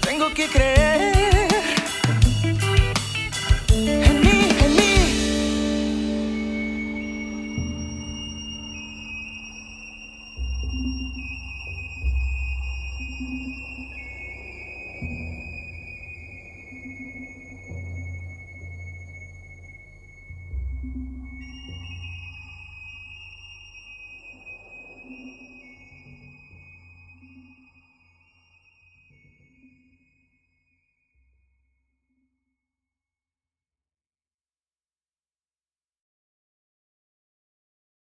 tengo que creer.